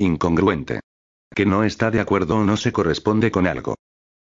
Incongruente. Que no está de acuerdo o no se corresponde con algo.